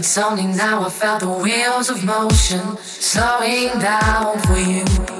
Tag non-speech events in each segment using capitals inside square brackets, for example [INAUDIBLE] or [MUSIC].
It's only now I felt the wheels of motion slowing down for you.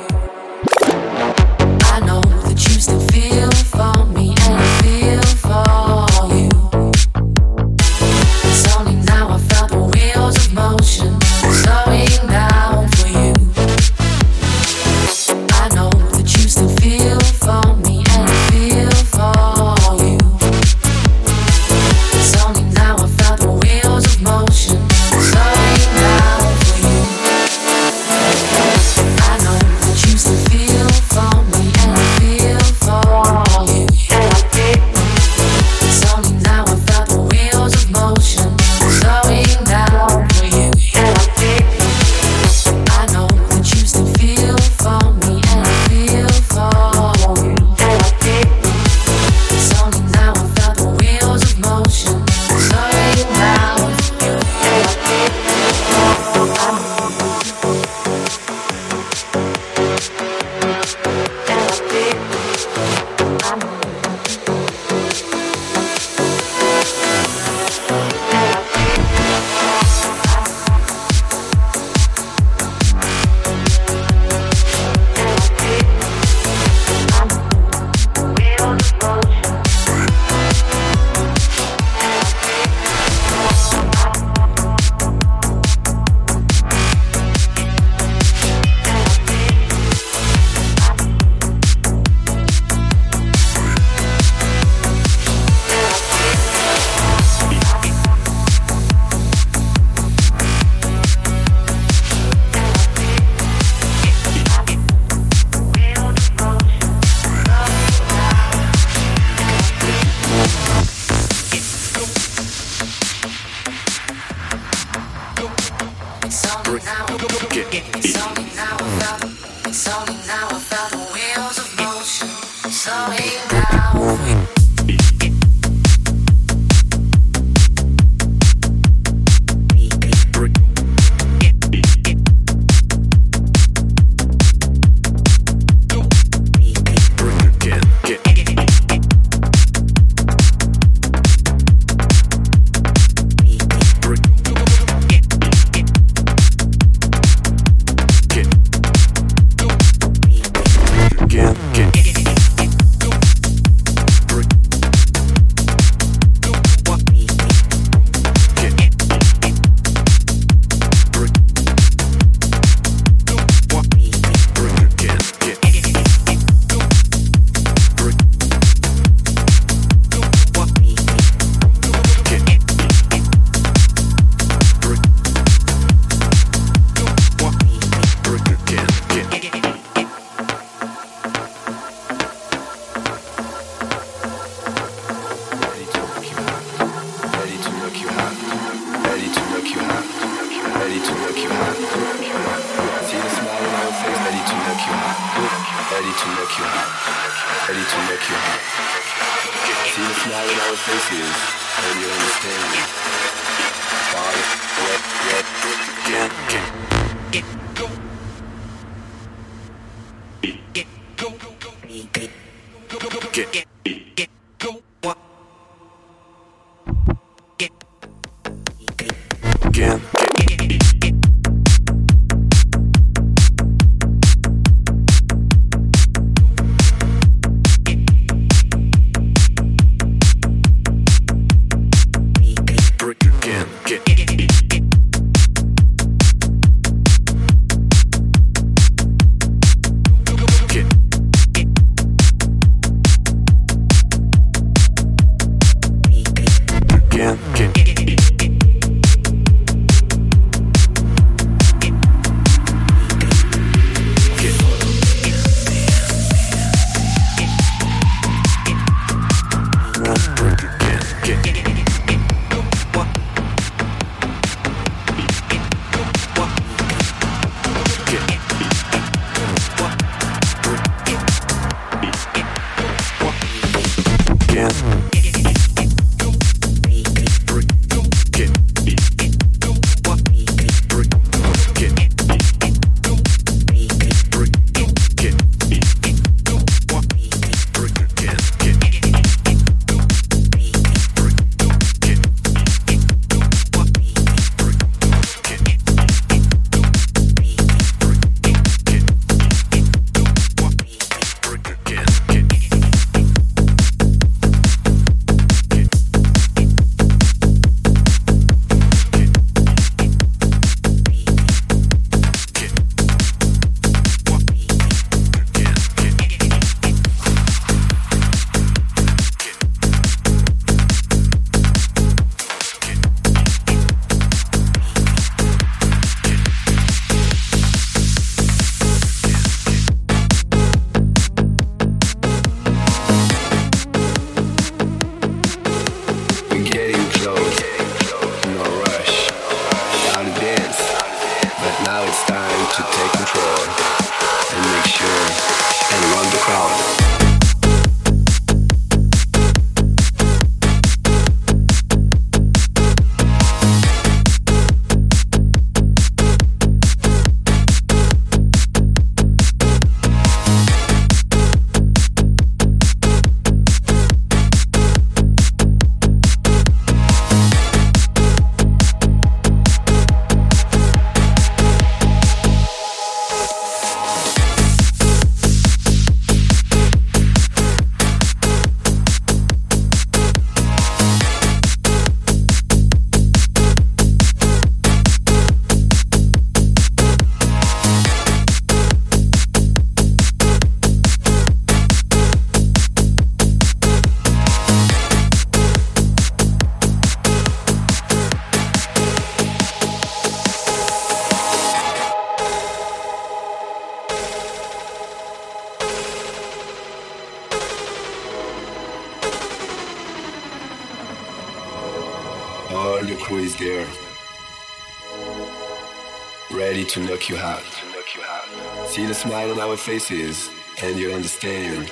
Faces, and you understand.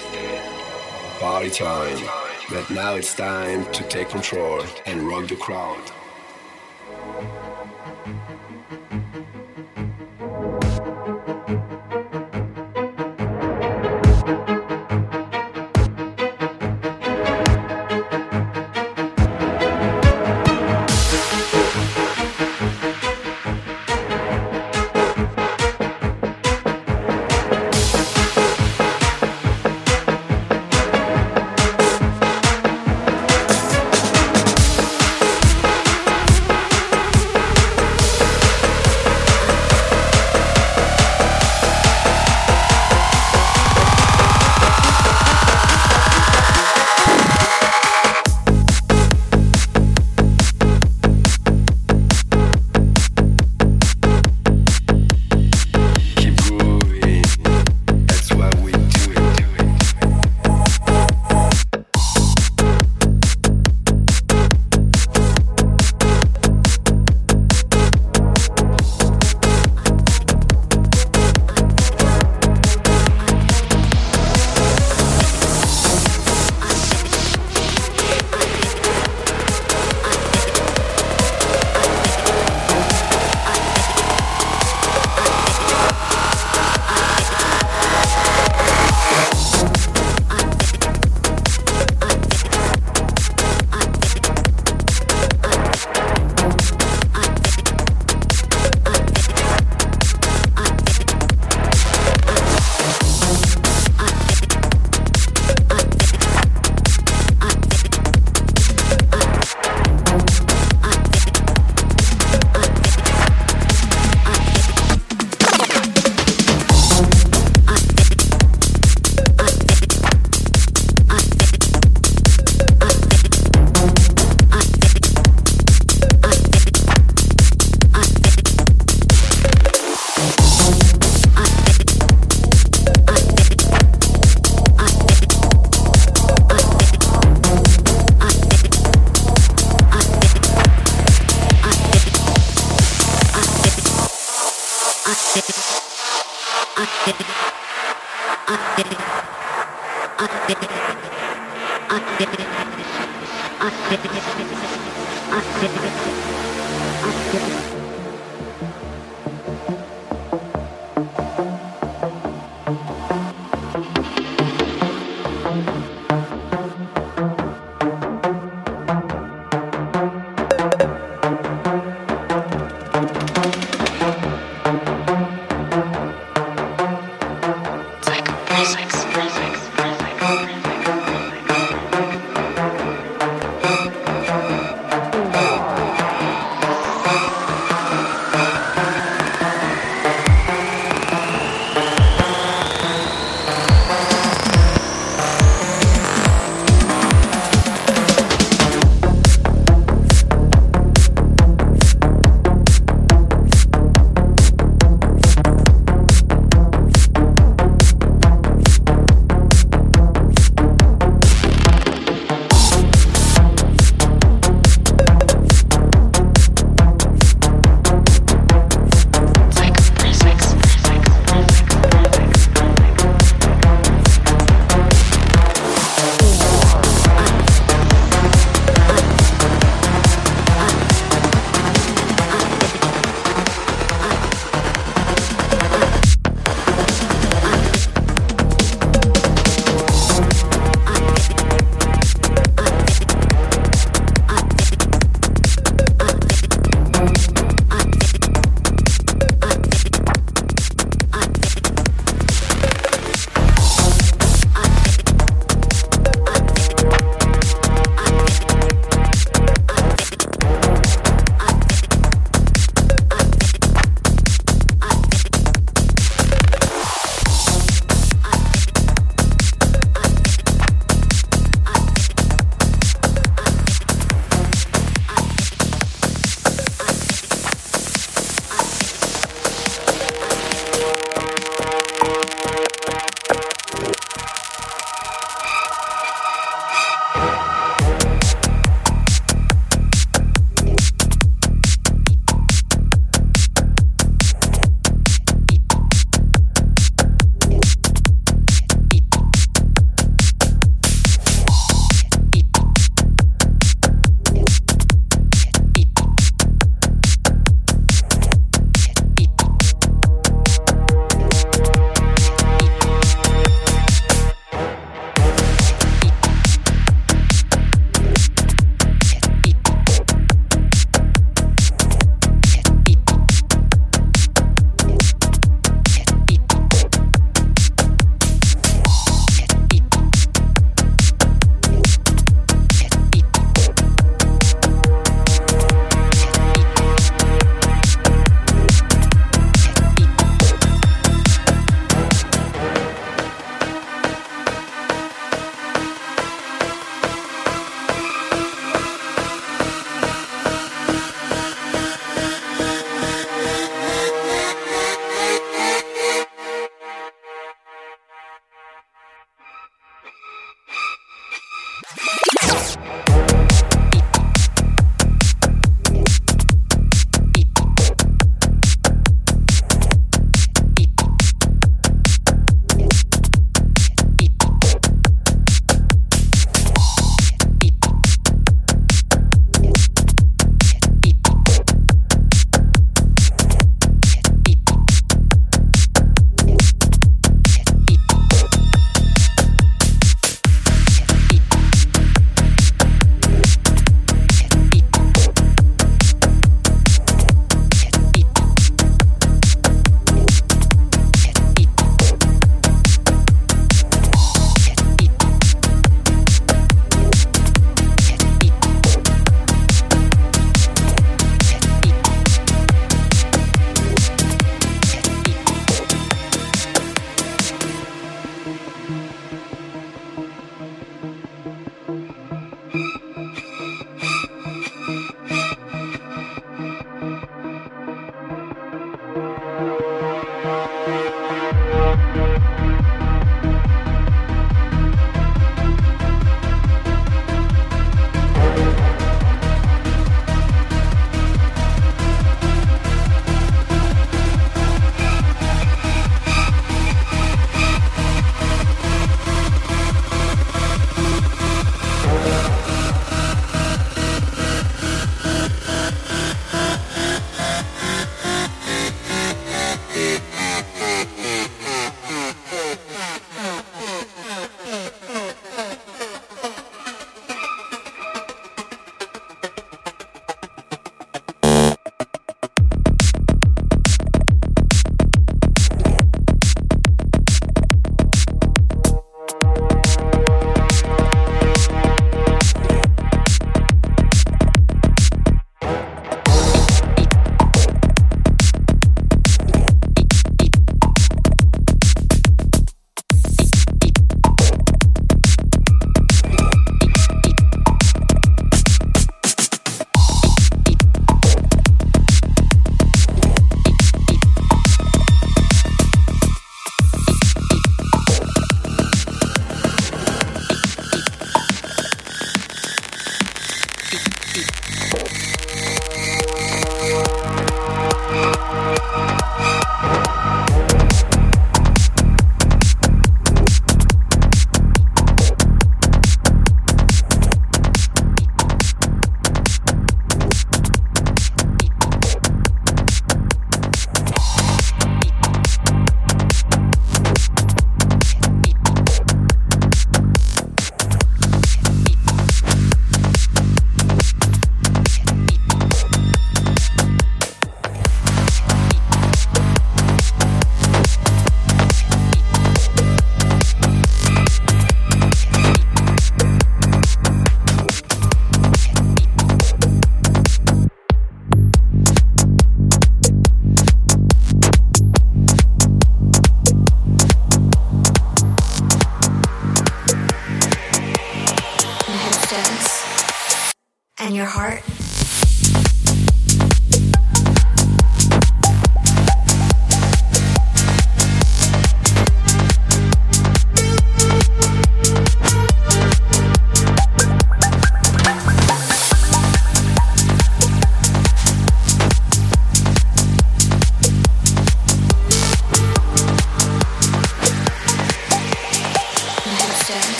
party time. But now it's time to take control and rock the crowd.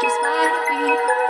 Just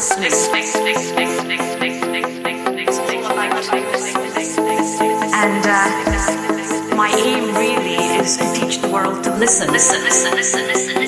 listening. And uh, my aim really is to teach the world to listen. Listen, listen, listen, listen.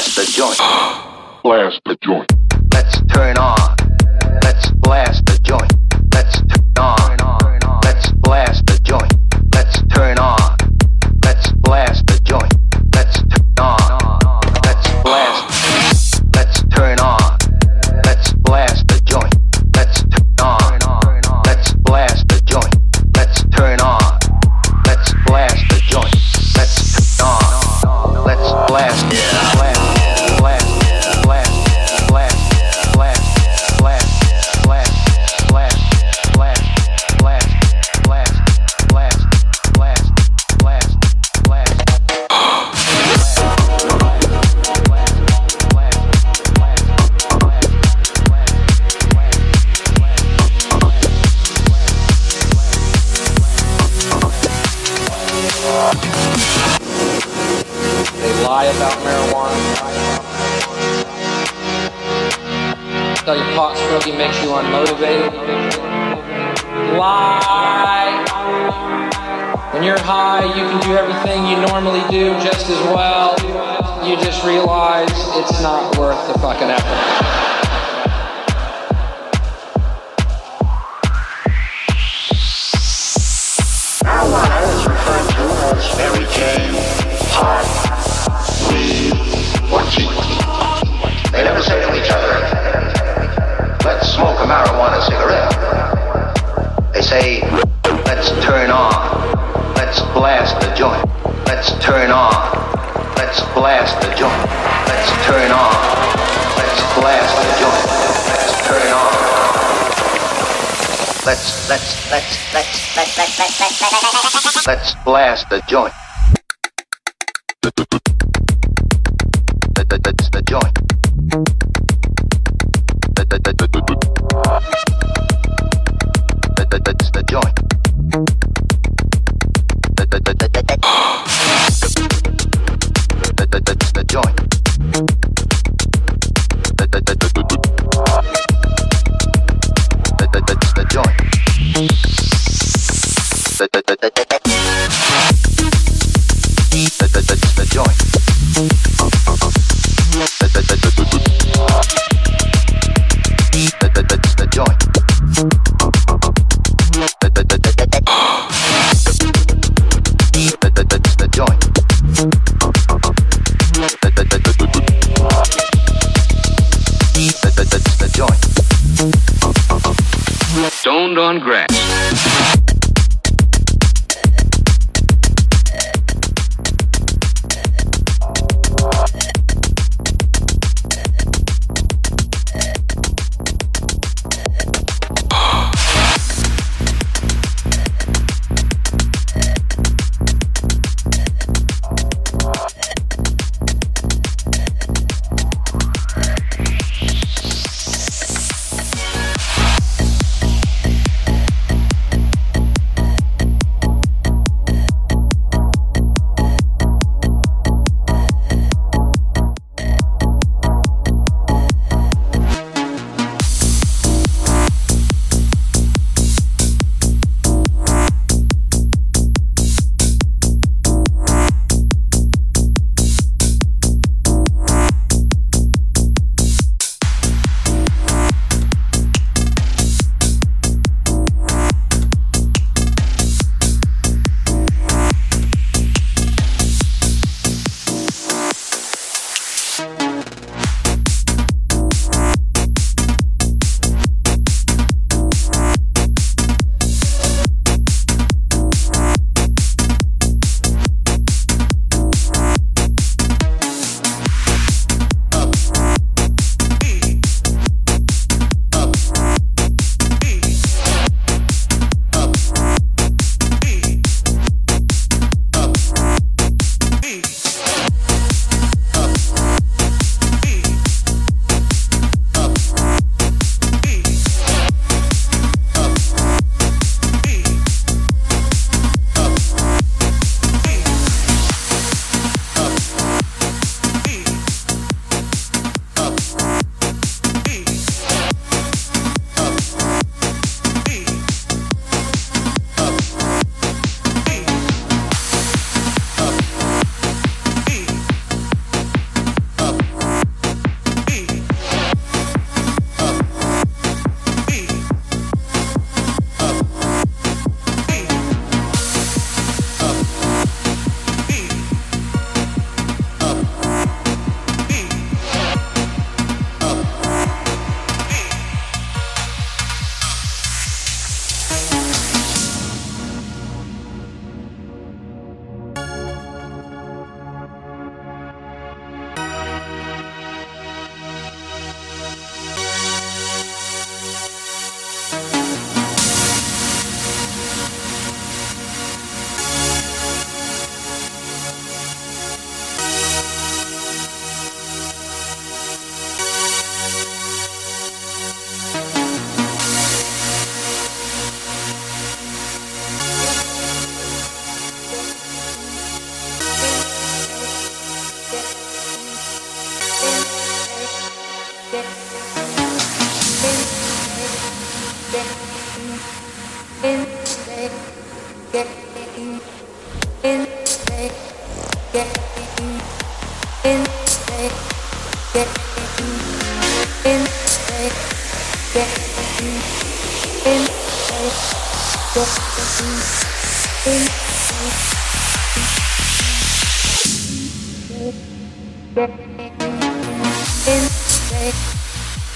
that's the joint. [GASPS] [GASPS] [GASPS]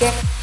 Yeah.